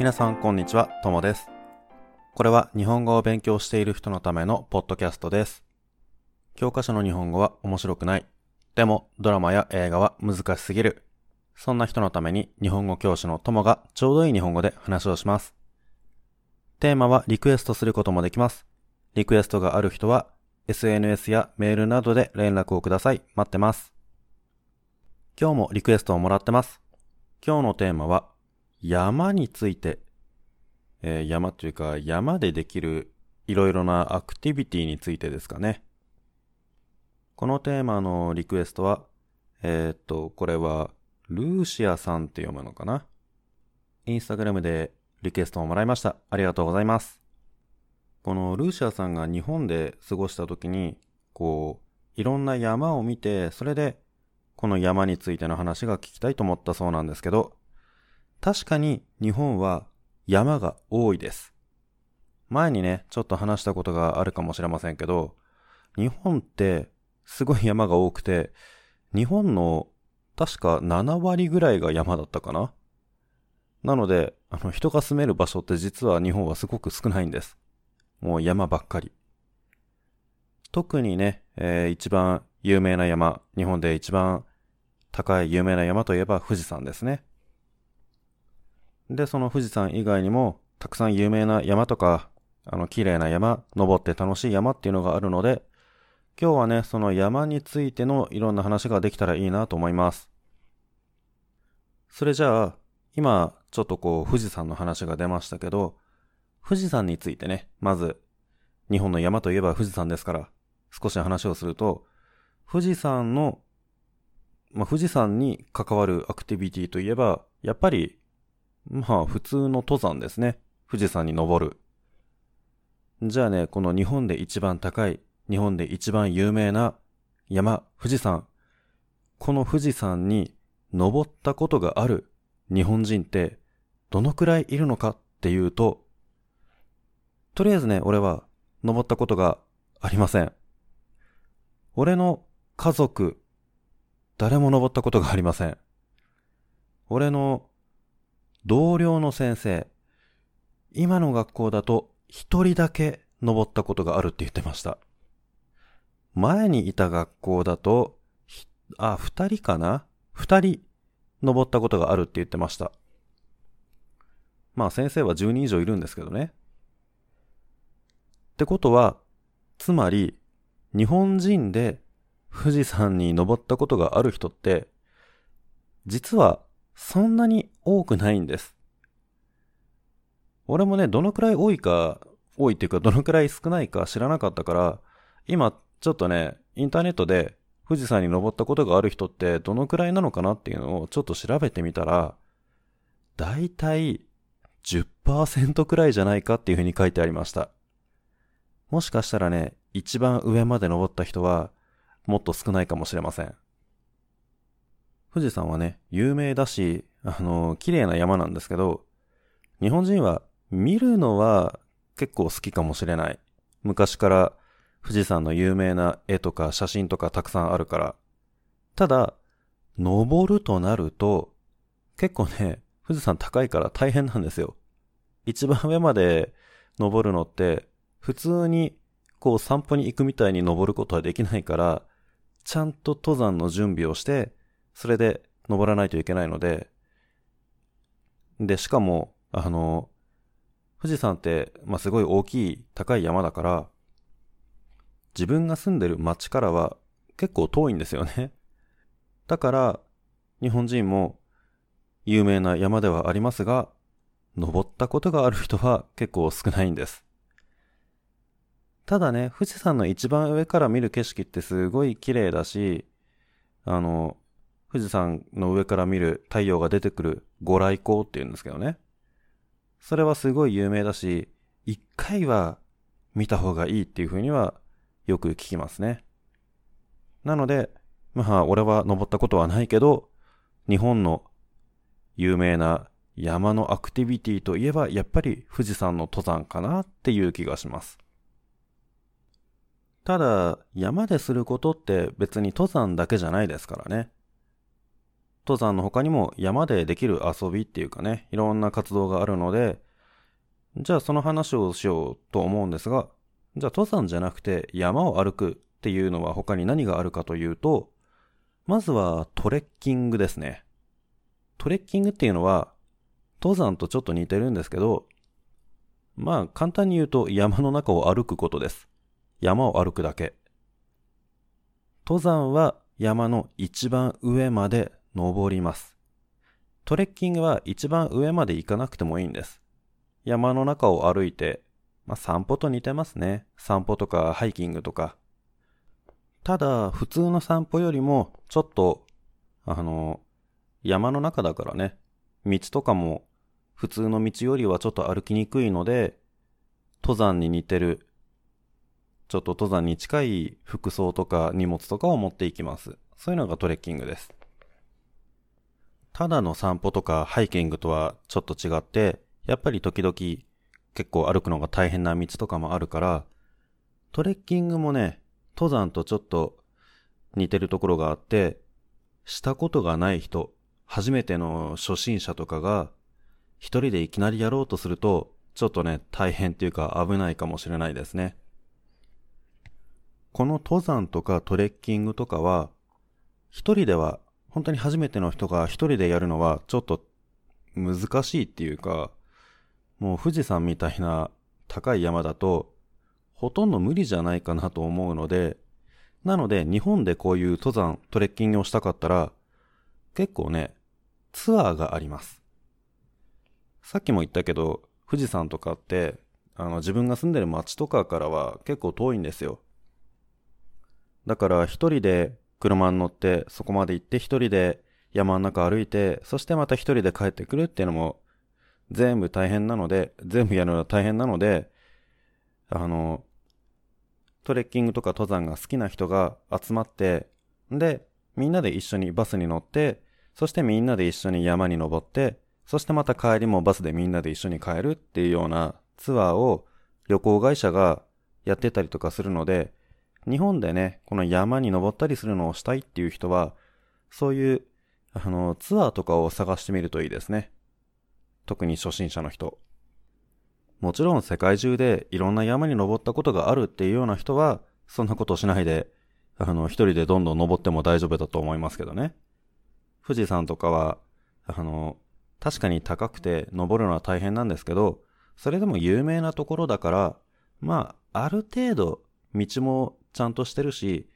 皆さんこんにちは、ともです。これは日本語を勉強している人のためのポッドキャストです。教科書の日本語は面白くない。でもドラマや映画は難しすぎる。そんな人のために日本語教師のともがちょうどいい日本語で話をします。テーマはリクエストすることもできます。リクエストがある人は SNS やメールなどで連絡をください。待ってます。今日もリクエストをもらってます。今日のテーマは山について、えー山というか山でできるいろいろなアクティビティについてですかね。このテーマのリクエストは、えーっと、これはルーシアさんって読むのかなインスタグラムでリクエストをもらいました。ありがとうございます。このルーシアさんが日本で過ごした時に、こう、いろんな山を見て、それで、この山についての話が聞きたいと思ったそうなんですけど、確かに日本は山が多いです。前にね、ちょっと話したことがあるかもしれませんけど、日本ってすごい山が多くて、日本の確か7割ぐらいが山だったかな？なので、あの人が住める場所って実は日本はすごく少ないんです。もう山ばっかり。特にね、えー一番有名な山、日本で一番高い有名な山といえば富士山ですね。で、その富士山以外にも、たくさん有名な山とか、あの、綺麗な山、登って楽しい山っていうのがあるので、今日はね、その山についてのいろんな話ができたらいいなと思います。それじゃあ、今、ちょっとこう、富士山の話が出ましたけど、富士山についてね、まず、日本の山といえば富士山ですから、少し話をすると、富士山の、まあ、富士山に関わるアクティビティといえば、やっぱり、まあ、普通の登山ですね。富士山に登る。じゃあね、この日本で一番高い、日本で一番有名な山、富士山。この富士山に登ったことがある日本人って、どのくらいいるのかっていうと、とりあえずね、俺は登ったことがありません。俺の家族、誰も登ったことがありません。俺の同僚の先生、今の学校だと一人だけ登ったことがあるって言ってました。前にいた学校だと、あ、二人かな？二人登ったことがあるって言ってました。まあ先生は10人以上いるんですけどね。ってことは、つまり、日本人で富士山に登ったことがある人って、実はそんなに多くないんです。俺もね、どのくらい多いか、多いっていうかどのくらい少ないか知らなかったから、今ちょっとね、インターネットで富士山に登ったことがある人ってどのくらいなのかなっていうのをちょっと調べてみたら、だいたい10%くらいじゃないかっていうふうに書いてありました。もしかしたらね、一番上まで登った人はもっと少ないかもしれません。富士山はね、有名だし、あの、綺麗な山なんですけど、日本人は見るのは結構好きかもしれない。昔から富士山の有名な絵とか写真とかたくさんあるから。ただ、登るとなると、結構ね、富士山高いから大変なんですよ。一番上まで登るのって、普通にこう散歩に行くみたいに登ることはできないから、ちゃんと登山の準備をして、それで登らないといけないので、で、しかも、あの、富士山って、まあ、すごい大きい高い山だから、自分が住んでる町からは結構遠いんですよね。だから、日本人も有名な山ではありますが、登ったことがある人は結構少ないんです。ただね、富士山の一番上から見る景色ってすごい綺麗だし、あの、富士山の上から見る太陽が出てくるご来光って言うんですけどね。それはすごい有名だし、一回は見た方がいいっていう風にはよく聞きますね。なので、まあ俺は登ったことはないけど、日本の有名な山のアクティビティといえばやっぱり富士山の登山かなっていう気がします。ただ、山ですることって別に登山だけじゃないですからね。登山の他にも山でできる遊びっていうかね、いろんな活動があるので、じゃあその話をしようと思うんですが、じゃあ登山じゃなくて山を歩くっていうのは他に何があるかというと、まずはトレッキングですね。トレッキングっていうのは、登山とちょっと似てるんですけど、まあ簡単に言うと山の中を歩くことです。山を歩くだけ。登山は山の一番上まで登ります。トレッキングは一番上まで行かなくてもいいんです。山の中を歩いて、まあ、散歩と似てますね。散歩とかハイキングとか。ただ、普通の散歩よりも、ちょっと、あの、山の中だからね、道とかも普通の道よりはちょっと歩きにくいので、登山に似てる、ちょっと登山に近い服装とか荷物とかを持っていきます。そういうのがトレッキングです。ただの散歩とかハイキングとはちょっと違って、やっぱり時々結構歩くのが大変な道とかもあるから、トレッキングもね、登山とちょっと似てるところがあって、したことがない人、初めての初心者とかが、一人でいきなりやろうとすると、ちょっとね、大変っていうか危ないかもしれないですね。この登山とかトレッキングとかは、一人では、本当に初めての人が一人でやるのはちょっと難しいっていうか、もう富士山みたいな 高い山だと、ほとんど無理じゃないかなと思うので、なので日本でこういう登山、トレッキングをしたかったら、結構ね、ツアーがあります。さっきも言ったけど、富士山とかって、あの自分が住んでる町とかからは結構遠いんですよ。だから一人で車に乗ってそこまで行って一人で山の中歩いて、そしてまた一人で帰ってくるっていうのも全部大変なので、全部やるのは大変なので、あの、トレッキングとか登山が好きな人が集まって、で、みんなで一緒にバスに乗って、そしてみんなで一緒に山に登って、そしてまた帰りもバスでみんなで一緒に帰るっていうようなツアーを旅行会社がやってたりとかするので、日本でね、この山に登ったりするのをしたいっていう人は、そういう、あの、ツアーとかを探してみるといいですね。特に初心者の人。もちろん世界中でいろんな山に登ったことがあるっていうような人は、そんなことしないで、あの、一人でどんどん登っても大丈夫だと思いますけどね。富士山とかは、あの、確かに高くて登るのは大変なんですけど、それでも有名なところだから、まあ、ある程度、道もちゃんとしてるし、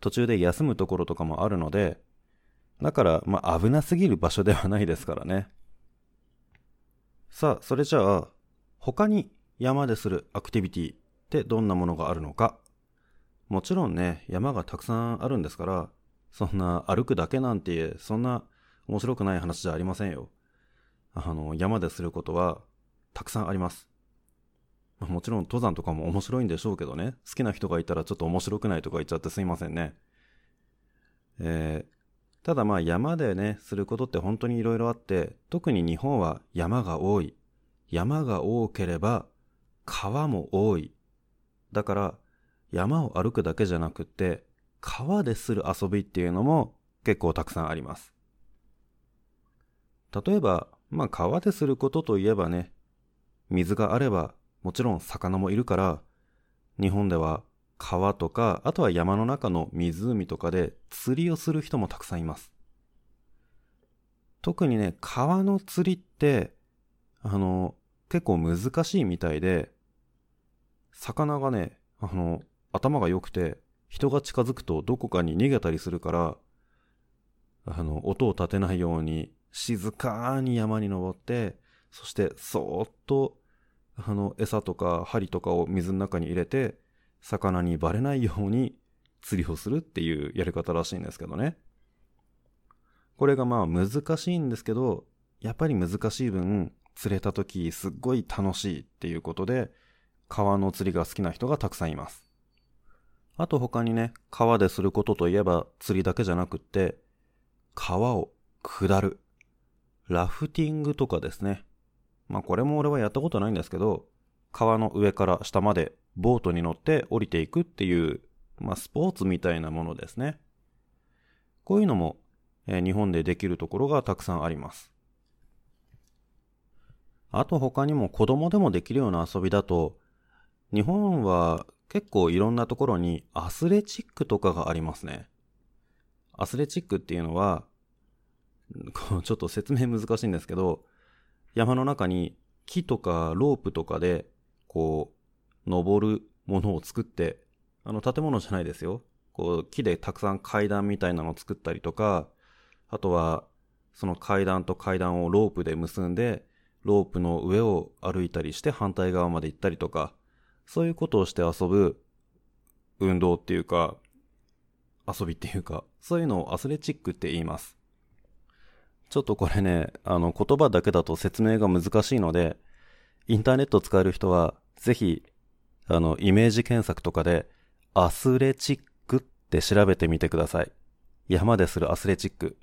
途中で休むところとかもあるので、だから、まあ、危なすぎる場所ではないですからね。さあ、それじゃあ、他に山でするアクティビティってどんなものがあるのか。もちろんね、山がたくさんあるんですから、そんな歩くだけなんて、そんな面白くない話じゃありませんよ。あの、山ですることはたくさんあります。もちろん登山とかも面白いんでしょうけどね、好きな人がいたらちょっと面白くないとか言っちゃってすいませんね。えー、ただまあ山でね、することって本当に色々あって、特に日本は山が多い。山が多ければ川も多い。だから山を歩くだけじゃなくて、川でする遊びっていうのも結構たくさんあります。例えば、まあ川ですることといえばね、水があればもちろん魚もいるから、日本では川とか、あとは山の中の湖とかで釣りをする人もたくさんいます。特にね、川の釣りって、あの、結構難しいみたいで、魚がね、あの、頭が良くて、人が近づくとどこかに逃げたりするから、あの、音を立てないように、静かに山に登って、そしてそーっと、あの、餌とか針とかを水の中に入れて、魚にバレないように釣りをするっていうやり方らしいんですけどね。これがまあ難しいんですけど、やっぱり難しい分、釣れた時すっごい楽しいっていうことで、川の釣りが好きな人がたくさんいます。あと他にね、川ですることといえば釣りだけじゃなくって、川を下る。ラフティングとかですね。まあこれも俺はやったことないんですけど、川の上から下までボートに乗って降りていくっていう、まあ、スポーツみたいなものですね。こういうのもえー、日本でできるところがたくさんあります。あと他にも子供でもできるような遊びだと、日本は結構いろんなところにアスレチックとかがありますね。アスレチックっていうのは、ちょっと説明難しいんですけど、山の中に木とかロープとかで、こう、登るものを作って、あの建物じゃないですよ。こう、木でたくさん階段みたいなのを作ったりとか、あとは、その階段と階段をロープで結んで、ロープの上を歩いたりして反対側まで行ったりとか、そういうことをして遊ぶ運動っていうか、遊びっていうか、そういうのをアスレチックって言います。ちょっとこれね、あの言葉だけだと説明が難しいので、インターネット使える人は、ぜひ、あの、イメージ検索とかで、アスレチックって調べてみてください。山でするアスレチック。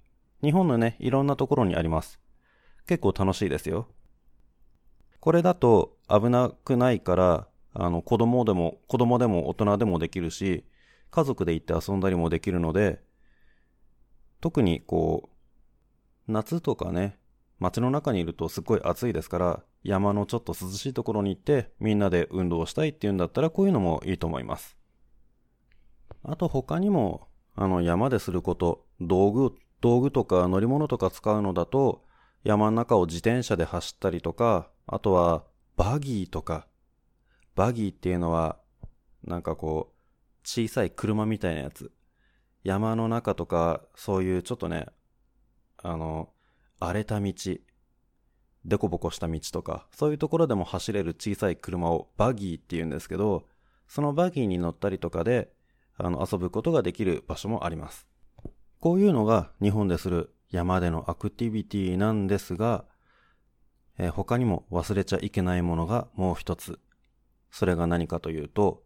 日本のね、いろんなところにあります。結構楽しいですよ。これだと危なくないから、あの、子供でも、子供でも大人でもできるし、家族で行って遊んだりもできるので、特にこう、夏とかね、街の中にいるとすっごい暑いですから、山のちょっと涼しいところに行ってみんなで運動したいっていうんだったらこういうのもいいと思います。あと他にも、あの山ですること、道具、道具とか乗り物とか使うのだと、山の中を自転車で走ったりとか、あとはバギーとか、バギーっていうのは、なんかこう、小さい車みたいなやつ。山の中とか、そういうちょっとね、あの、荒れた道、でこぼこした道とか、そういうところでも走れる小さい車をバギーって言うんですけど、そのバギーに乗ったりとかで、あの、遊ぶことができる場所もあります。こういうのが日本でする山でのアクティビティなんですが、えー、他にも忘れちゃいけないものがもう一つ。それが何かというと、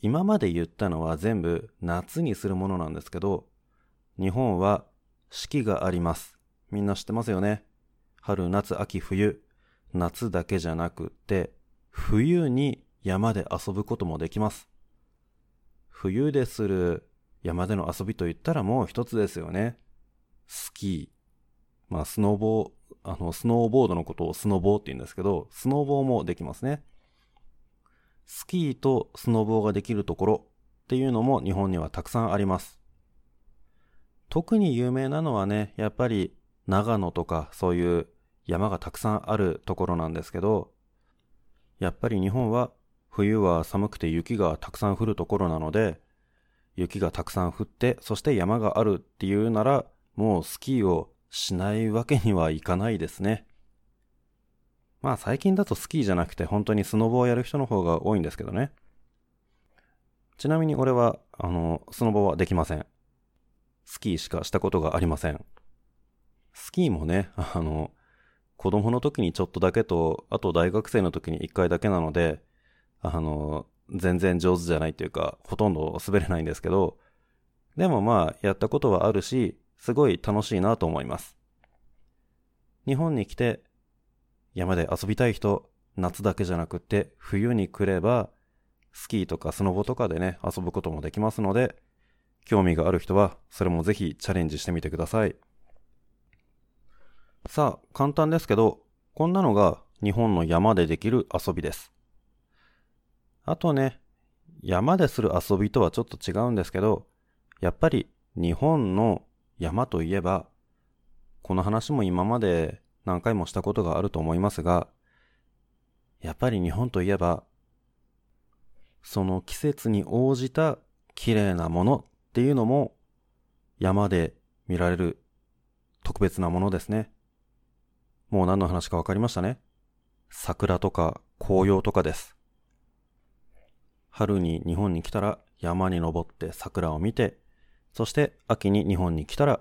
今まで言ったのは全部夏にするものなんですけど、日本は四季があります。みんな知ってますよね？春、夏、秋、冬。夏だけじゃなくて、冬に山で遊ぶこともできます。冬でする山での遊びと言ったらもう一つですよね。スキー。まあ、スノーボー、あの、スノーボードのことをスノーボーって言うんですけど、スノーボーもできますね。スキーとスノーボーができるところっていうのも日本にはたくさんあります。特に有名なのはね、やっぱり長野とかそういう山がたくさんあるところなんですけど、やっぱり日本は冬は寒くて雪がたくさん降るところなので、雪がたくさん降って、そして山があるっていうなら、もうスキーをしないわけにはいかないですね。まあ最近だとスキーじゃなくて本当にスノボをやる人の方が多いんですけどね。ちなみに俺は、あの、スノボはできません。スキーしかしたことがありません。スキーもね、あの、子供の時にちょっとだけと、あと大学生の時に一回だけなので、あの、全然上手じゃないというか、ほとんど滑れないんですけど、でもまあ、やったことはあるし、すごい楽しいなと思います。日本に来て山で遊びたい人、夏だけじゃなくて冬に来れば、スキーとかスノボとかでね、遊ぶこともできますので、興味がある人は、それもぜひチャレンジしてみてください。さあ、簡単ですけど、こんなのが日本の山でできる遊びです。あとね、山でする遊びとはちょっと違うんですけど、やっぱり日本の山といえば、この話も今まで何回もしたことがあると思いますが、やっぱり日本といえば、その季節に応じた綺麗なものっていうのも山で見られる特別なものですね。もう何の話かわかりましたね。桜とか紅葉とかです。春に日本に来たら山に登って桜を見て、そして秋に日本に来たら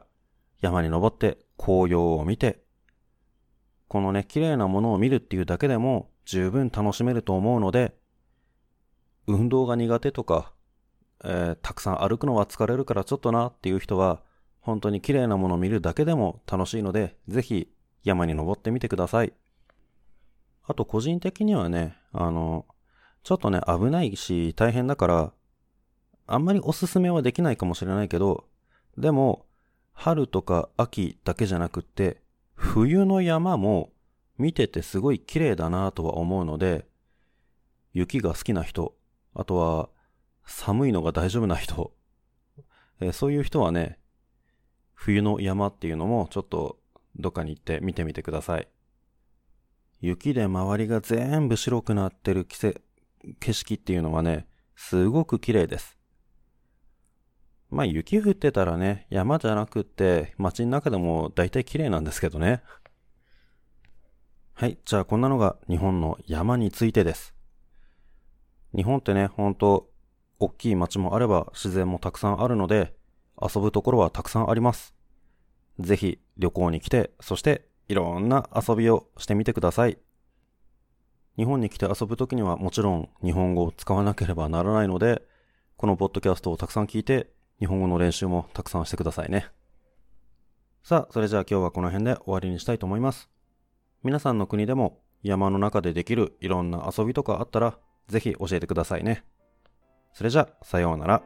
山に登って紅葉を見て、このね、綺麗なものを見るっていうだけでも十分楽しめると思うので、運動が苦手とか、えー、たくさん歩くのは疲れるからちょっとなっていう人は、本当に綺麗なものを見るだけでも楽しいので、ぜひ山に登ってみてください。あと個人的にはね、あの、ちょっとね、危ないし大変だから、あんまりおすすめはできないかもしれないけど、でも、春とか秋だけじゃなくって、冬の山も見ててすごい綺麗だなとは思うので、雪が好きな人、あとは寒いのが大丈夫な人、えーそういう人はね、冬の山っていうのもちょっとどっかに行って見てみてください。雪で周りが全部白くなってる季節景色っていうのはね、すごく綺麗です。まあ雪降ってたらね、山じゃなくって街の中でも大体綺麗なんですけどね。はい、じゃあこんなのが日本の山についてです。日本ってね、ほんと、大きい街もあれば自然もたくさんあるので、遊ぶところはたくさんあります。ぜひ旅行に来て、そしていろんな遊びをしてみてください。日本に来て遊ぶときにはもちろん日本語を使わなければならないので、このポッドキャストをたくさん聞いて、日本語の練習もたくさんしてくださいね。さあ、それじゃあ今日はこの辺で終わりにしたいと思います。皆さんの国でも山の中でできるいろんな遊びとかあったら、ぜひ教えてくださいね。それじゃ、さようなら。